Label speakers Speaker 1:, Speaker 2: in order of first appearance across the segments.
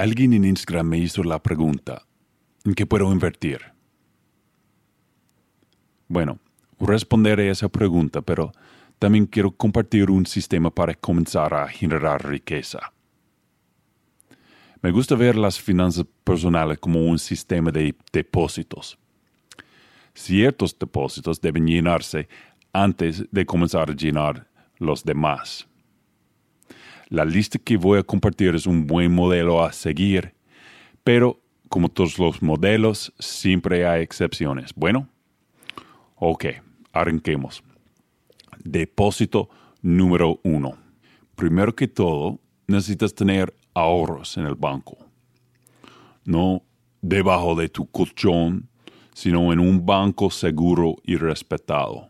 Speaker 1: Alguien en Instagram me hizo la pregunta, ¿en qué puedo invertir? Bueno, responderé a esa pregunta, pero también quiero compartir un sistema para comenzar a generar riqueza. Me gusta ver las finanzas personales como un sistema de depósitos. Ciertos depósitos deben llenarse antes de comenzar a llenar los demás. La lista que voy a compartir es un buen modelo a seguir, pero como todos los modelos, siempre hay excepciones. Bueno, ok, arranquemos. Depósito número uno. Primero que todo, necesitas tener ahorros en el banco. No debajo de tu colchón, sino en un banco seguro y respetado.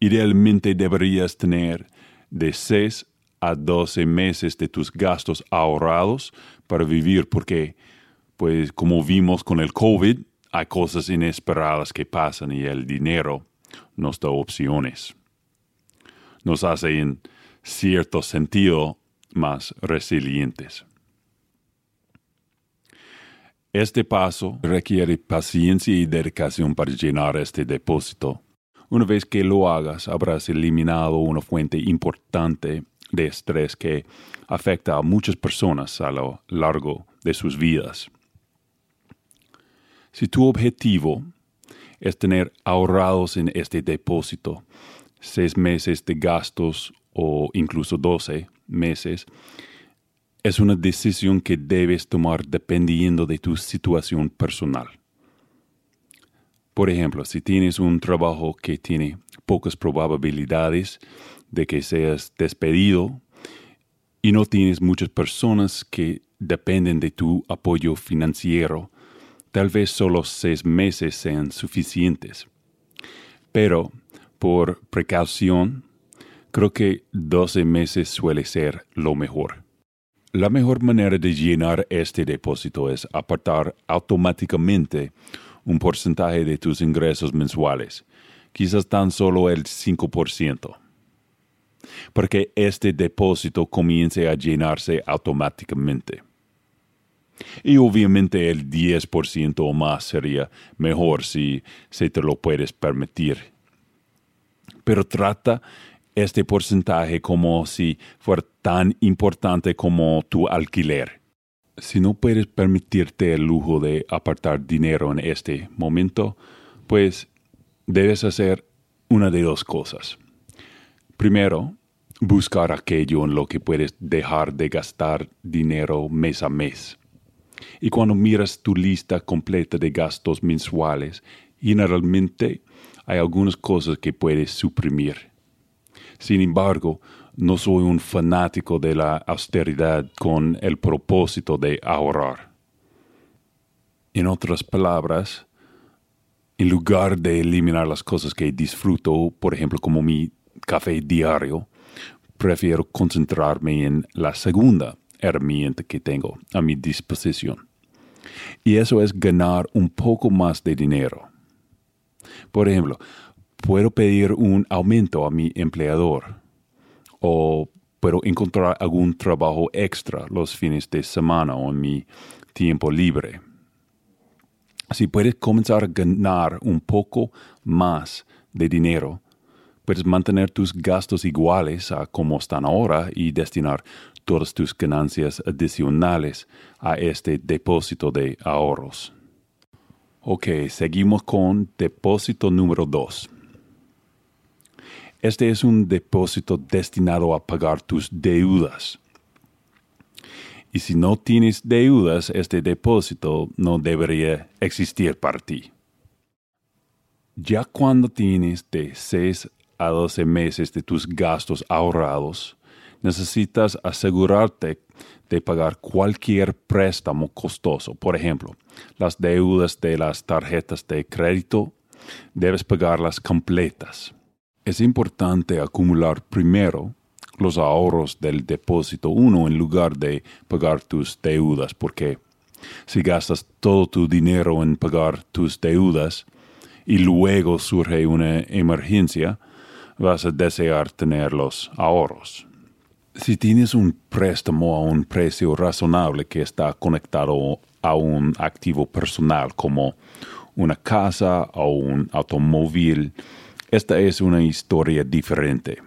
Speaker 1: Idealmente deberías tener de 6 a 12 meses de tus gastos ahorrados para vivir porque, pues como vimos con el COVID, hay cosas inesperadas que pasan y el dinero nos da opciones. Nos hace en cierto sentido más resilientes. Este paso requiere paciencia y dedicación para llenar este depósito. Una vez que lo hagas, habrás eliminado una fuente importante de estrés que afecta a muchas personas a lo largo de sus vidas. Si tu objetivo es tener ahorrados en este depósito seis meses de gastos o incluso doce meses, es una decisión que debes tomar dependiendo de tu situación personal. Por ejemplo, si tienes un trabajo que tiene pocas probabilidades de que seas despedido y no tienes muchas personas que dependen de tu apoyo financiero, tal vez solo seis meses sean suficientes. Pero, por precaución, creo que 12 meses suele ser lo mejor. La mejor manera de llenar este depósito es apartar automáticamente un porcentaje de tus ingresos mensuales, quizás tan solo el 5%, para que este depósito comience a llenarse automáticamente. Y obviamente el 10% o más sería mejor si se te lo puedes permitir. Pero trata este porcentaje como si fuera tan importante como tu alquiler. Si no puedes permitirte el lujo de apartar dinero en este momento, pues debes hacer una de dos cosas. Primero, buscar aquello en lo que puedes dejar de gastar dinero mes a mes. Y cuando miras tu lista completa de gastos mensuales, generalmente hay algunas cosas que puedes suprimir. Sin embargo, no soy un fanático de la austeridad con el propósito de ahorrar. En otras palabras, en lugar de eliminar las cosas que disfruto, por ejemplo como mi café diario, prefiero concentrarme en la segunda herramienta que tengo a mi disposición. Y eso es ganar un poco más de dinero. Por ejemplo, puedo pedir un aumento a mi empleador o puedo encontrar algún trabajo extra los fines de semana o en mi tiempo libre. Si puedes comenzar a ganar un poco más de dinero, puedes mantener tus gastos iguales a como están ahora y destinar todas tus ganancias adicionales a este depósito de ahorros. Ok, seguimos con depósito número 2. Este es un depósito destinado a pagar tus deudas. Y si no tienes deudas, este depósito no debería existir para ti. Ya cuando tienes de 6 a 12 meses de tus gastos ahorrados, necesitas asegurarte de pagar cualquier préstamo costoso. Por ejemplo, las deudas de las tarjetas de crédito, debes pagarlas completas es importante acumular primero los ahorros del depósito uno en lugar de pagar tus deudas, porque si gastas todo tu dinero en pagar tus deudas y luego surge una emergencia, vas a desear tener los ahorros. Si tienes un préstamo a un precio razonable que está conectado a un activo personal como una casa o un automóvil, esta es una historia diferente.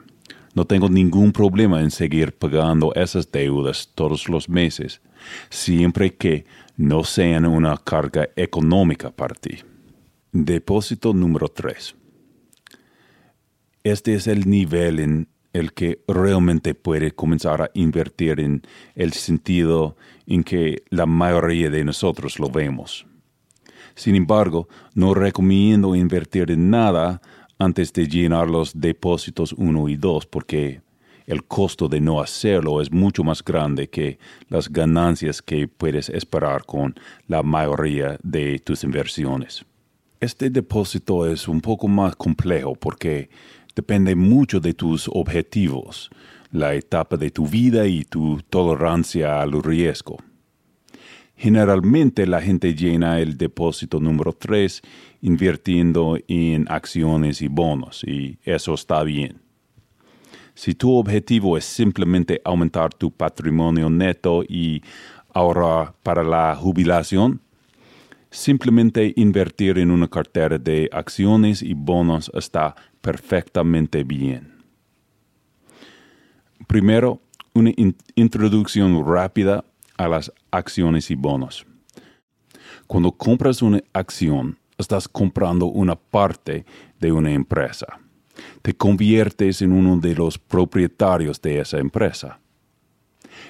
Speaker 1: No tengo ningún problema en seguir pagando esas deudas todos los meses, siempre que no sean una carga económica para ti. Depósito número 3. Este es el nivel en el que realmente puede comenzar a invertir en el sentido en que la mayoría de nosotros lo vemos. Sin embargo, no recomiendo invertir en nada antes de llenar los depósitos 1 y 2 porque el costo de no hacerlo es mucho más grande que las ganancias que puedes esperar con la mayoría de tus inversiones. Este depósito es un poco más complejo porque depende mucho de tus objetivos, la etapa de tu vida y tu tolerancia al riesgo. Generalmente la gente llena el depósito número 3 invirtiendo en acciones y bonos y eso está bien. Si tu objetivo es simplemente aumentar tu patrimonio neto y ahorrar para la jubilación, simplemente invertir en una cartera de acciones y bonos está perfectamente bien. Primero, una introducción rápida a las acciones y bonos. Cuando compras una acción, estás comprando una parte de una empresa. Te conviertes en uno de los propietarios de esa empresa.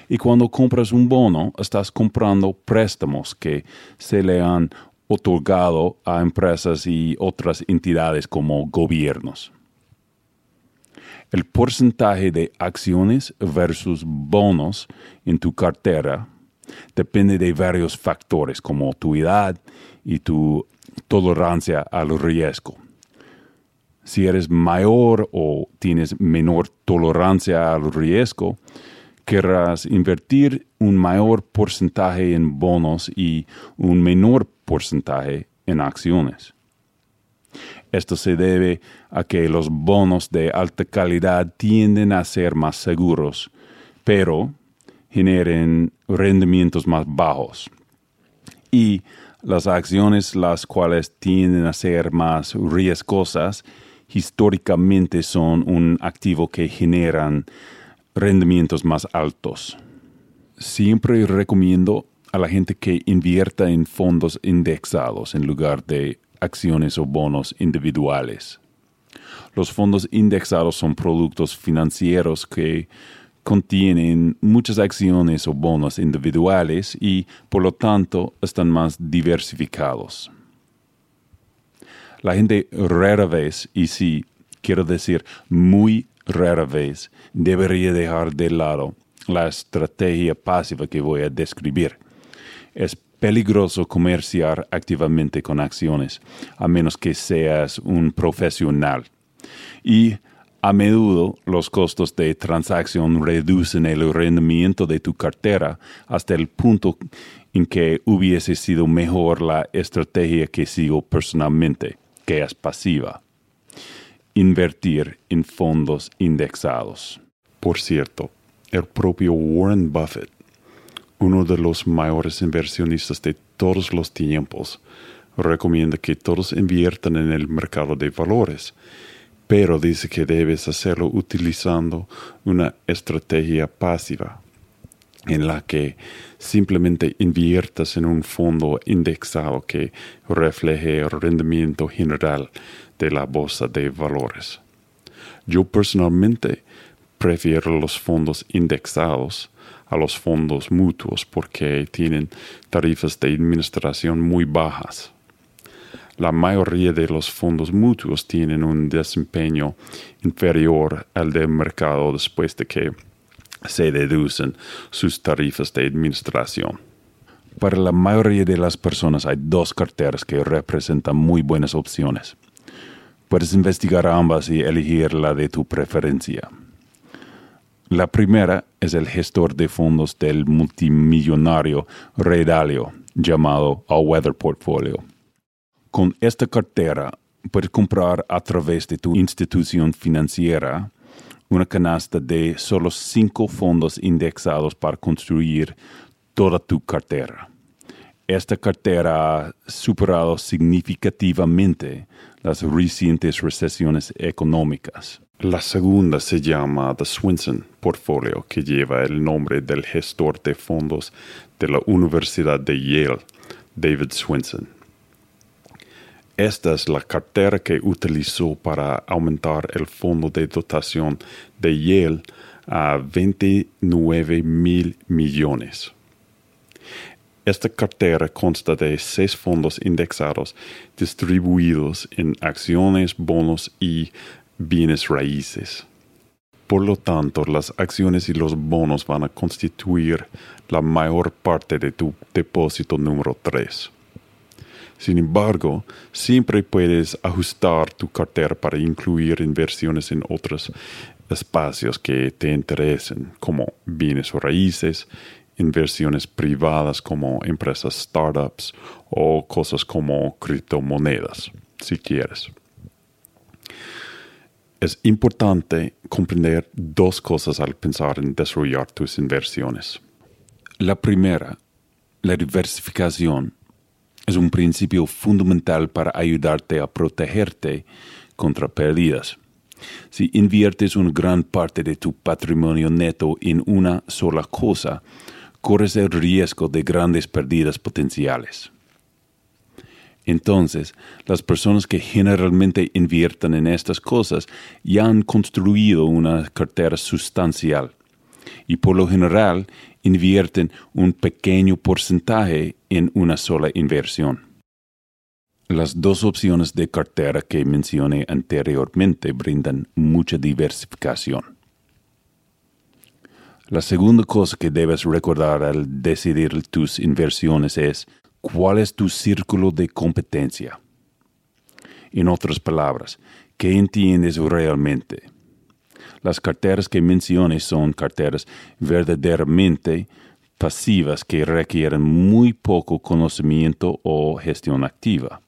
Speaker 1: Y cuando compras un bono, estás comprando préstamos que se le han otorgado a empresas y otras entidades como gobiernos. El porcentaje de acciones versus bonos en tu cartera depende de varios factores como tu edad y tu tolerancia al riesgo. Si eres mayor o tienes menor tolerancia al riesgo, querrás invertir un mayor porcentaje en bonos y un menor porcentaje en acciones. Esto se debe a que los bonos de alta calidad tienden a ser más seguros, pero generen rendimientos más bajos. Y las acciones, las cuales tienden a ser más riesgosas, históricamente son un activo que generan rendimientos más altos. Siempre recomiendo a la gente que invierta en fondos indexados en lugar de acciones o bonos individuales. Los fondos indexados son productos financieros que contienen muchas acciones o bonos individuales y por lo tanto están más diversificados. La gente rara vez, y sí, quiero decir muy rara vez, debería dejar de lado la estrategia pasiva que voy a describir. Es peligroso comerciar activamente con acciones, a menos que seas un profesional. Y a menudo los costos de transacción reducen el rendimiento de tu cartera hasta el punto en que hubiese sido mejor la estrategia que sigo personalmente, que es pasiva. Invertir en fondos indexados. Por cierto, el propio Warren Buffett, uno de los mayores inversionistas de todos los tiempos, recomienda que todos inviertan en el mercado de valores pero dice que debes hacerlo utilizando una estrategia pasiva en la que simplemente inviertas en un fondo indexado que refleje el rendimiento general de la bolsa de valores. Yo personalmente prefiero los fondos indexados a los fondos mutuos porque tienen tarifas de administración muy bajas la mayoría de los fondos mutuos tienen un desempeño inferior al del mercado después de que se deducen sus tarifas de administración. Para la mayoría de las personas hay dos carteras que representan muy buenas opciones. Puedes investigar ambas y elegir la de tu preferencia. La primera es el gestor de fondos del multimillonario Ray Dalio, llamado All Weather Portfolio. Con esta cartera puedes comprar a través de tu institución financiera una canasta de solo cinco fondos indexados para construir toda tu cartera. Esta cartera ha superado significativamente las recientes recesiones económicas. La segunda se llama The Swinson Portfolio, que lleva el nombre del gestor de fondos de la Universidad de Yale, David Swinson. Esta es la cartera que utilizó para aumentar el fondo de dotación de Yale a 29 mil millones. Esta cartera consta de seis fondos indexados distribuidos en acciones, bonos y bienes raíces. Por lo tanto, las acciones y los bonos van a constituir la mayor parte de tu depósito número 3. Sin embargo, siempre puedes ajustar tu cartera para incluir inversiones en otros espacios que te interesen, como bienes o raíces, inversiones privadas como empresas startups o cosas como criptomonedas, si quieres. Es importante comprender dos cosas al pensar en desarrollar tus inversiones. La primera, la diversificación, es un principio fundamental para ayudarte a protegerte contra pérdidas. Si inviertes una gran parte de tu patrimonio neto en una sola cosa, corres el riesgo de grandes pérdidas potenciales. Entonces, las personas que generalmente invierten en estas cosas ya han construido una cartera sustancial y por lo general invierten un pequeño porcentaje en una sola inversión. Las dos opciones de cartera que mencioné anteriormente brindan mucha diversificación. La segunda cosa que debes recordar al decidir tus inversiones es cuál es tu círculo de competencia. En otras palabras, ¿qué entiendes realmente? Las carteras que mencioné son carteras verdaderamente pasivas que requieren muy poco conocimiento o gestión activa.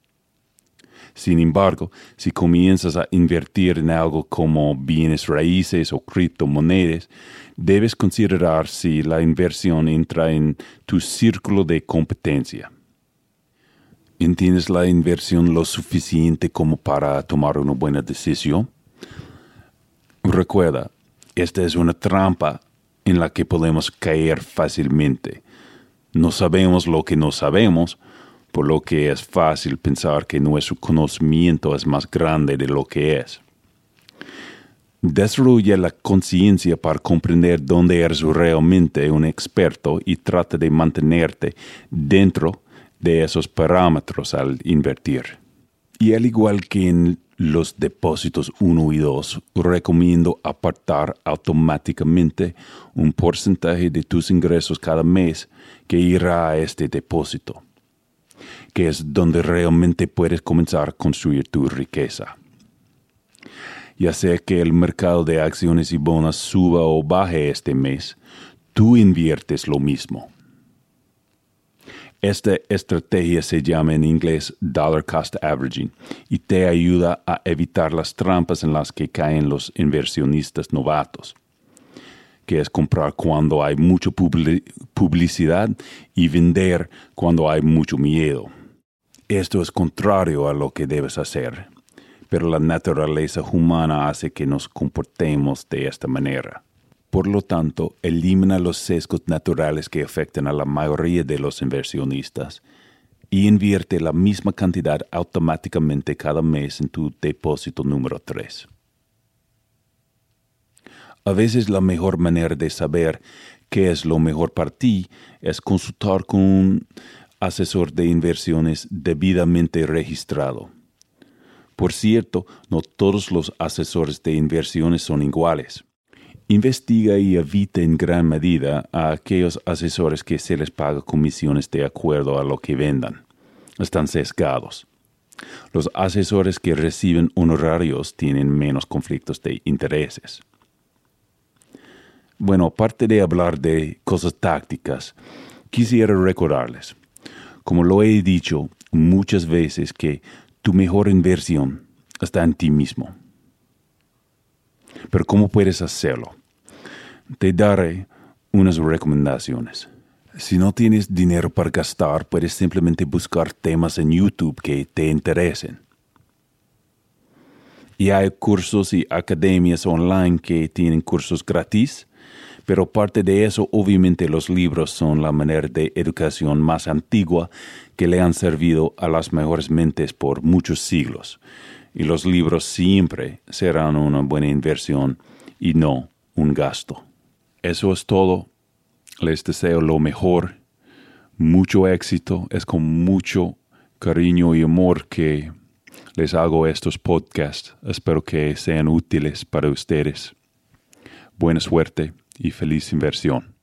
Speaker 1: Sin embargo, si comienzas a invertir en algo como bienes raíces o criptomonedas, debes considerar si la inversión entra en tu círculo de competencia. ¿Entiendes la inversión lo suficiente como para tomar una buena decisión? Recuerda, esta es una trampa en la que podemos caer fácilmente. No sabemos lo que no sabemos, por lo que es fácil pensar que nuestro conocimiento es más grande de lo que es. Desarrolla la conciencia para comprender dónde eres realmente un experto y trata de mantenerte dentro de esos parámetros al invertir. Y al igual que en los depósitos 1 y 2, recomiendo apartar automáticamente un porcentaje de tus ingresos cada mes que irá a este depósito que es donde realmente puedes comenzar a construir tu riqueza. Ya sea que el mercado de acciones y bonos suba o baje este mes, tú inviertes lo mismo. Esta estrategia se llama en inglés dollar cost averaging y te ayuda a evitar las trampas en las que caen los inversionistas novatos, que es comprar cuando hay mucha publicidad y vender cuando hay mucho miedo. Esto es contrario a lo que debes hacer, pero la naturaleza humana hace que nos comportemos de esta manera. Por lo tanto, elimina los sesgos naturales que afectan a la mayoría de los inversionistas y invierte la misma cantidad automáticamente cada mes en tu depósito número 3. A veces la mejor manera de saber qué es lo mejor para ti es consultar con un asesor de inversiones debidamente registrado. Por cierto, no todos los asesores de inversiones son iguales. Investiga y evita en gran medida a aquellos asesores que se les paga comisiones de acuerdo a lo que vendan. Están sesgados. Los asesores que reciben honorarios tienen menos conflictos de intereses. Bueno, aparte de hablar de cosas tácticas, quisiera recordarles como lo he dicho muchas veces, que tu mejor inversión está en ti mismo. Pero ¿cómo puedes hacerlo? Te daré unas recomendaciones. Si no tienes dinero para gastar, puedes simplemente buscar temas en YouTube que te interesen. Y hay cursos y academias online que tienen cursos gratis, pero parte de eso obviamente los libros son la manera de educación más antigua que le han servido a las mejores mentes por muchos siglos. Y los libros siempre serán una buena inversión y no un gasto. Eso es todo. Les deseo lo mejor, mucho éxito. Es con mucho cariño y amor que les hago estos podcasts. Espero que sean útiles para ustedes. Buena suerte y feliz inversión.